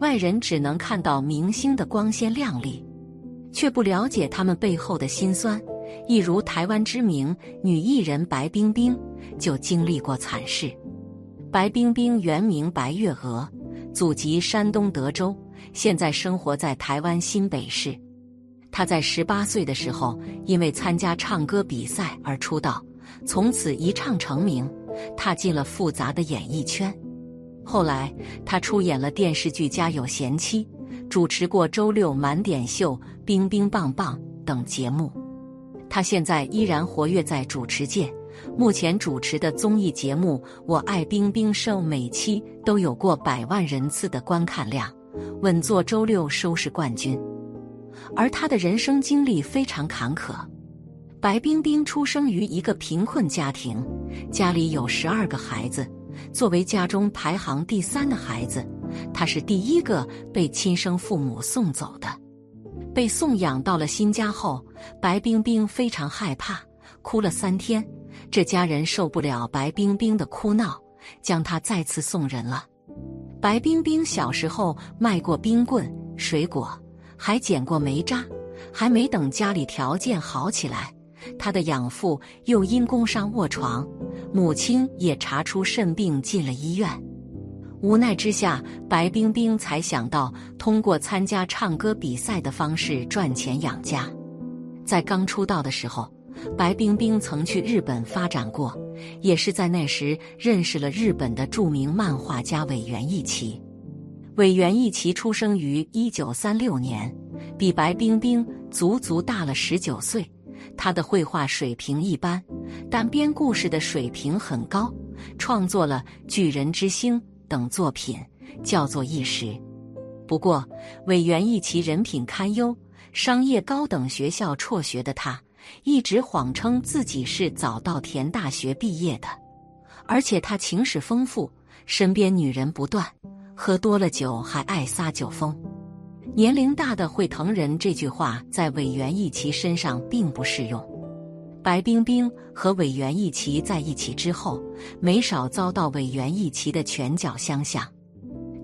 外人只能看到明星的光鲜亮丽，却不了解他们背后的辛酸。一如台湾知名女艺人白冰冰就经历过惨事。白冰冰原名白月娥，祖籍山东德州，现在生活在台湾新北市。她在十八岁的时候，因为参加唱歌比赛而出道，从此一唱成名，踏进了复杂的演艺圈。后来，他出演了电视剧《家有贤妻》，主持过《周六满点秀》《冰冰棒棒》等节目。他现在依然活跃在主持界，目前主持的综艺节目《我爱冰冰》受每期都有过百万人次的观看量，稳坐周六收视冠军。而他的人生经历非常坎坷。白冰冰出生于一个贫困家庭，家里有十二个孩子。作为家中排行第三的孩子，他是第一个被亲生父母送走的。被送养到了新家后，白冰冰非常害怕，哭了三天。这家人受不了白冰冰的哭闹，将她再次送人了。白冰冰小时候卖过冰棍、水果，还捡过煤渣。还没等家里条件好起来，她的养父又因工伤卧床。母亲也查出肾病，进了医院。无奈之下，白冰冰才想到通过参加唱歌比赛的方式赚钱养家。在刚出道的时候，白冰冰曾去日本发展过，也是在那时认识了日本的著名漫画家尾原一奇。尾原一奇出生于一九三六年，比白冰冰足足大了十九岁。他的绘画水平一般，但编故事的水平很高，创作了《巨人之星》等作品，叫做一时。不过，委员一其人品堪忧，商业高等学校辍学的他，一直谎称自己是早稻田大学毕业的，而且他情史丰富，身边女人不断，喝多了酒还爱撒酒疯。年龄大的会疼人这句话在委员义奇身上并不适用。白冰冰和委员义奇在一起之后，没少遭到委员义奇的拳脚相向。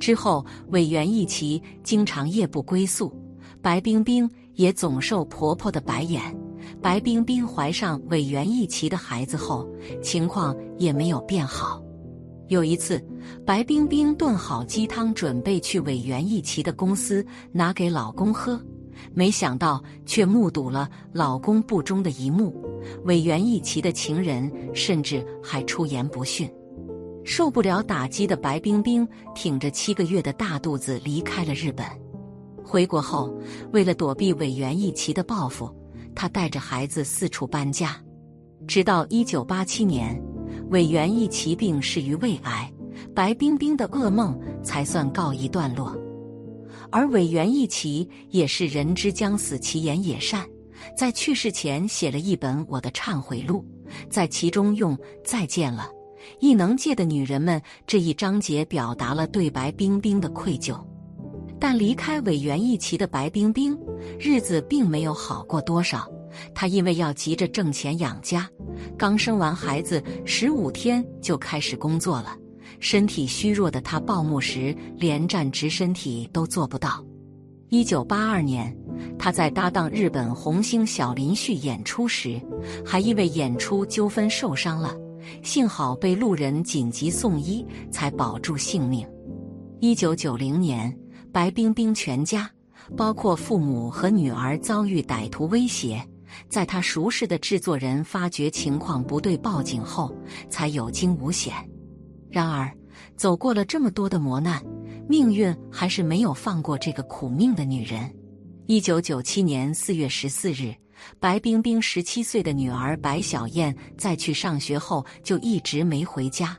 之后，委员义奇经常夜不归宿，白冰冰也总受婆婆的白眼。白冰冰怀上委员义奇的孩子后，情况也没有变好。有一次，白冰冰炖好鸡汤，准备去委员一奇的公司拿给老公喝，没想到却目睹了老公不忠的一幕。委员一奇的情人甚至还出言不逊，受不了打击的白冰冰挺着七个月的大肚子离开了日本。回国后，为了躲避委员一奇的报复，她带着孩子四处搬家，直到一九八七年。委员一奇病逝于胃癌，白冰冰的噩梦才算告一段落。而委员一奇也是人之将死，其言也善，在去世前写了一本《我的忏悔录》，在其中用“再见了，异能界的女人们”这一章节表达了对白冰冰的愧疚。但离开委员一奇的白冰冰，日子并没有好过多少。她因为要急着挣钱养家。刚生完孩子十五天就开始工作了，身体虚弱的她报幕时连站直身体都做不到。一九八二年，她在搭档日本红星小林旭演出时，还因为演出纠纷受伤了，幸好被路人紧急送医才保住性命。一九九零年，白冰冰全家，包括父母和女儿遭遇歹徒威胁。在他熟识的制作人发觉情况不对，报警后才有惊无险。然而，走过了这么多的磨难，命运还是没有放过这个苦命的女人。一九九七年四月十四日，白冰冰十七岁的女儿白小燕在去上学后就一直没回家。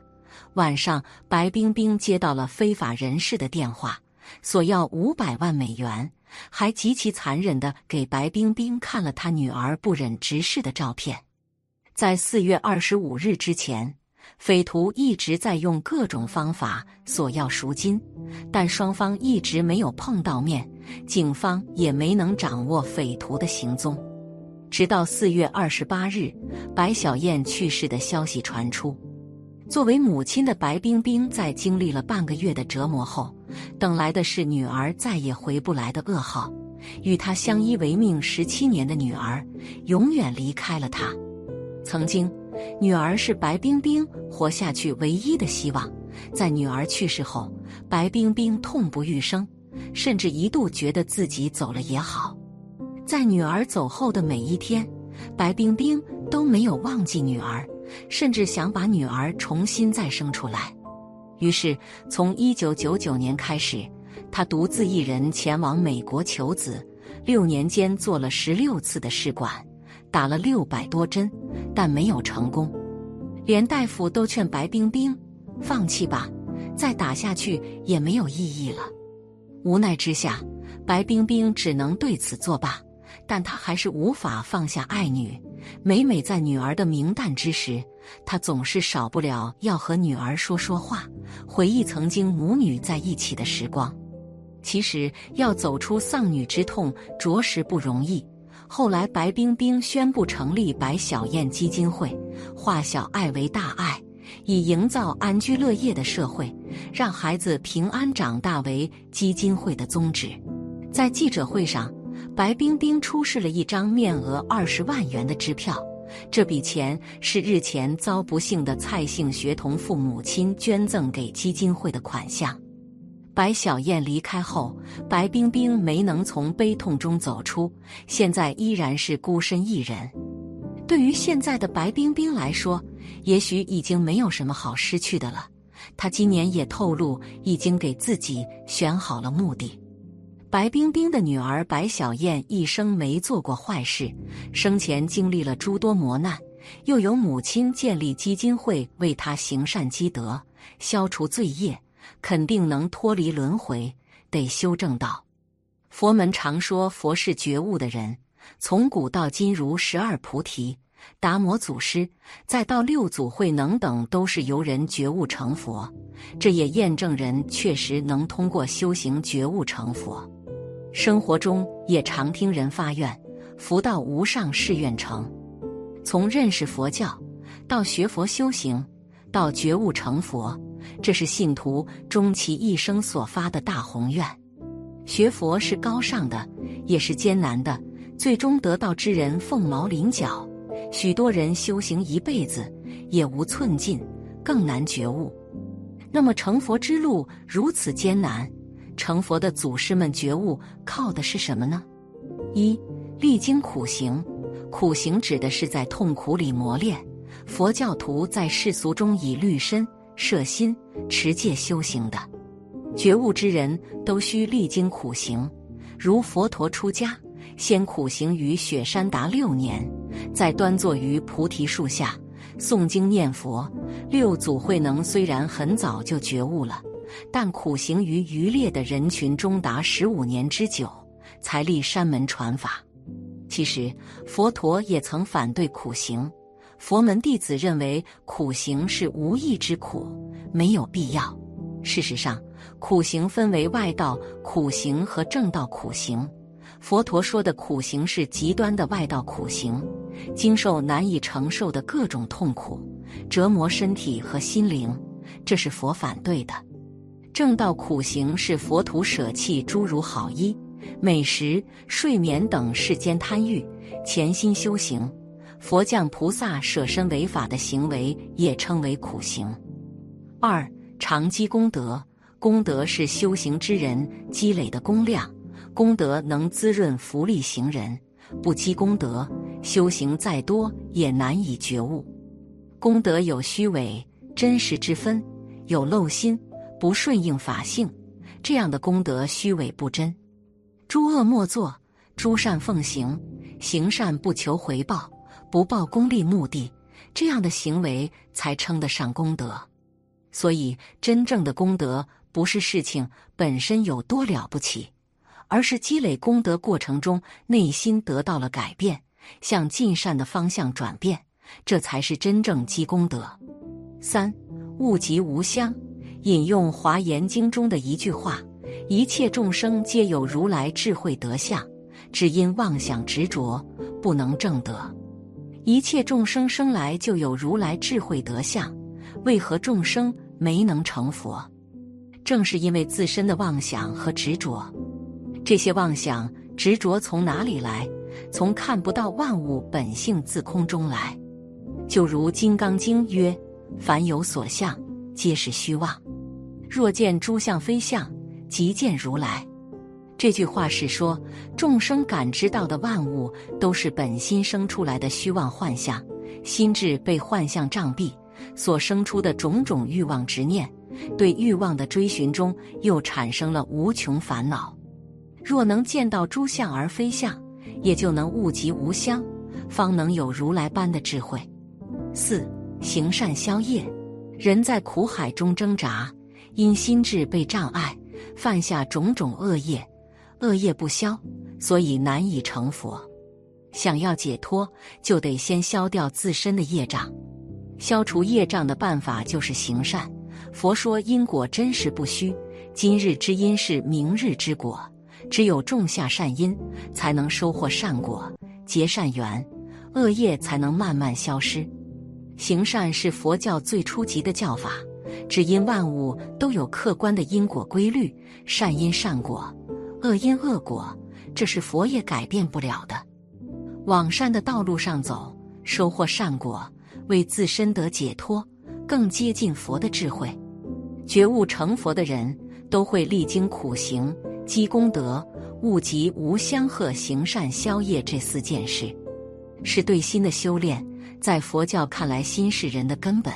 晚上，白冰冰接到了非法人士的电话，索要五百万美元，还极其残忍的给白冰冰看了他女儿不忍直视的照片。在四月二十五日之前，匪徒一直在用各种方法索要赎金，但双方一直没有碰到面，警方也没能掌握匪徒的行踪。直到四月二十八日，白小燕去世的消息传出。作为母亲的白冰冰，在经历了半个月的折磨后，等来的是女儿再也回不来的噩耗。与她相依为命十七年的女儿，永远离开了他。曾经，女儿是白冰冰活下去唯一的希望。在女儿去世后，白冰冰痛不欲生，甚至一度觉得自己走了也好。在女儿走后的每一天，白冰冰都没有忘记女儿，甚至想把女儿重新再生出来。于是，从一九九九年开始，她独自一人前往美国求子，六年间做了十六次的试管，打了六百多针，但没有成功。连大夫都劝白冰冰放弃吧，再打下去也没有意义了。无奈之下，白冰冰只能对此作罢。但他还是无法放下爱女。每每在女儿的明旦之时，他总是少不了要和女儿说说话，回忆曾经母女在一起的时光。其实要走出丧女之痛，着实不容易。后来，白冰冰宣布成立白小燕基金会，化小爱为大爱，以营造安居乐业的社会，让孩子平安长大为基金会的宗旨。在记者会上。白冰冰出示了一张面额二十万元的支票，这笔钱是日前遭不幸的蔡姓学童父母亲捐赠给基金会的款项。白小燕离开后，白冰冰没能从悲痛中走出，现在依然是孤身一人。对于现在的白冰冰来说，也许已经没有什么好失去的了。她今年也透露，已经给自己选好了目的。白冰冰的女儿白小燕一生没做过坏事，生前经历了诸多磨难，又有母亲建立基金会为她行善积德、消除罪业，肯定能脱离轮回，得修正道。佛门常说佛是觉悟的人，从古到今如十二菩提、达摩祖师，再到六祖慧能等，都是由人觉悟成佛，这也验证人确实能通过修行觉悟成佛。生活中也常听人发愿：“福到无上誓愿成。”从认识佛教到学佛修行，到觉悟成佛，这是信徒终其一生所发的大宏愿。学佛是高尚的，也是艰难的。最终得道之人凤毛麟角，许多人修行一辈子也无寸进，更难觉悟。那么成佛之路如此艰难？成佛的祖师们觉悟靠的是什么呢？一历经苦行，苦行指的是在痛苦里磨练。佛教徒在世俗中以律身、摄心、持戒修行的觉悟之人都需历经苦行。如佛陀出家，先苦行于雪山达六年，再端坐于菩提树下诵经念佛。六祖慧能虽然很早就觉悟了。但苦行于渔猎的人群中达十五年之久，才立山门传法。其实佛陀也曾反对苦行，佛门弟子认为苦行是无益之苦，没有必要。事实上，苦行分为外道苦行和正道苦行。佛陀说的苦行是极端的外道苦行，经受难以承受的各种痛苦，折磨身体和心灵，这是佛反对的。正道苦行是佛徒舍弃诸如好衣、美食、睡眠等世间贪欲，潜心修行。佛降菩萨舍身为法的行为也称为苦行。二长积功德，功德是修行之人积累的功量，功德能滋润福利行人。不积功德，修行再多也难以觉悟。功德有虚伪、真实之分，有漏心。不顺应法性，这样的功德虚伪不真。诸恶莫作，诸善奉行，行善不求回报，不报功利目的，这样的行为才称得上功德。所以，真正的功德不是事情本身有多了不起，而是积累功德过程中内心得到了改变，向尽善的方向转变，这才是真正积功德。三物极无相，引用《华严经》中的一句话：“一切众生皆有如来智慧德相，只因妄想执着，不能正得。”一切众生生来就有如来智慧德相，为何众生没能成佛？正是因为自身的妄想和执着。这些妄想执着从哪里来？从看不到万物本性自空中来。就如《金刚经》曰：“凡有所相，皆是虚妄。若见诸相非相，即见如来。”这句话是说，众生感知到的万物都是本心生出来的虚妄幻象，心智被幻象障蔽，所生出的种种欲望执念，对欲望的追寻中又产生了无穷烦恼。若能见到诸相而非相，也就能物极无相，方能有如来般的智慧。四行善消业，人在苦海中挣扎，因心智被障碍，犯下种种恶业。恶业不消，所以难以成佛。想要解脱，就得先消掉自身的业障。消除业障的办法就是行善。佛说因果真实不虚，今日之因是明日之果。只有种下善因，才能收获善果，结善缘，恶业才能慢慢消失。行善是佛教最初级的教法，只因万物都有客观的因果规律，善因善果。恶因恶果，这是佛也改变不了的。往善的道路上走，收获善果，为自身得解脱，更接近佛的智慧。觉悟成佛的人都会历经苦行、积功德、悟极无相贺行善消业这四件事，是对心的修炼。在佛教看来，心是人的根本。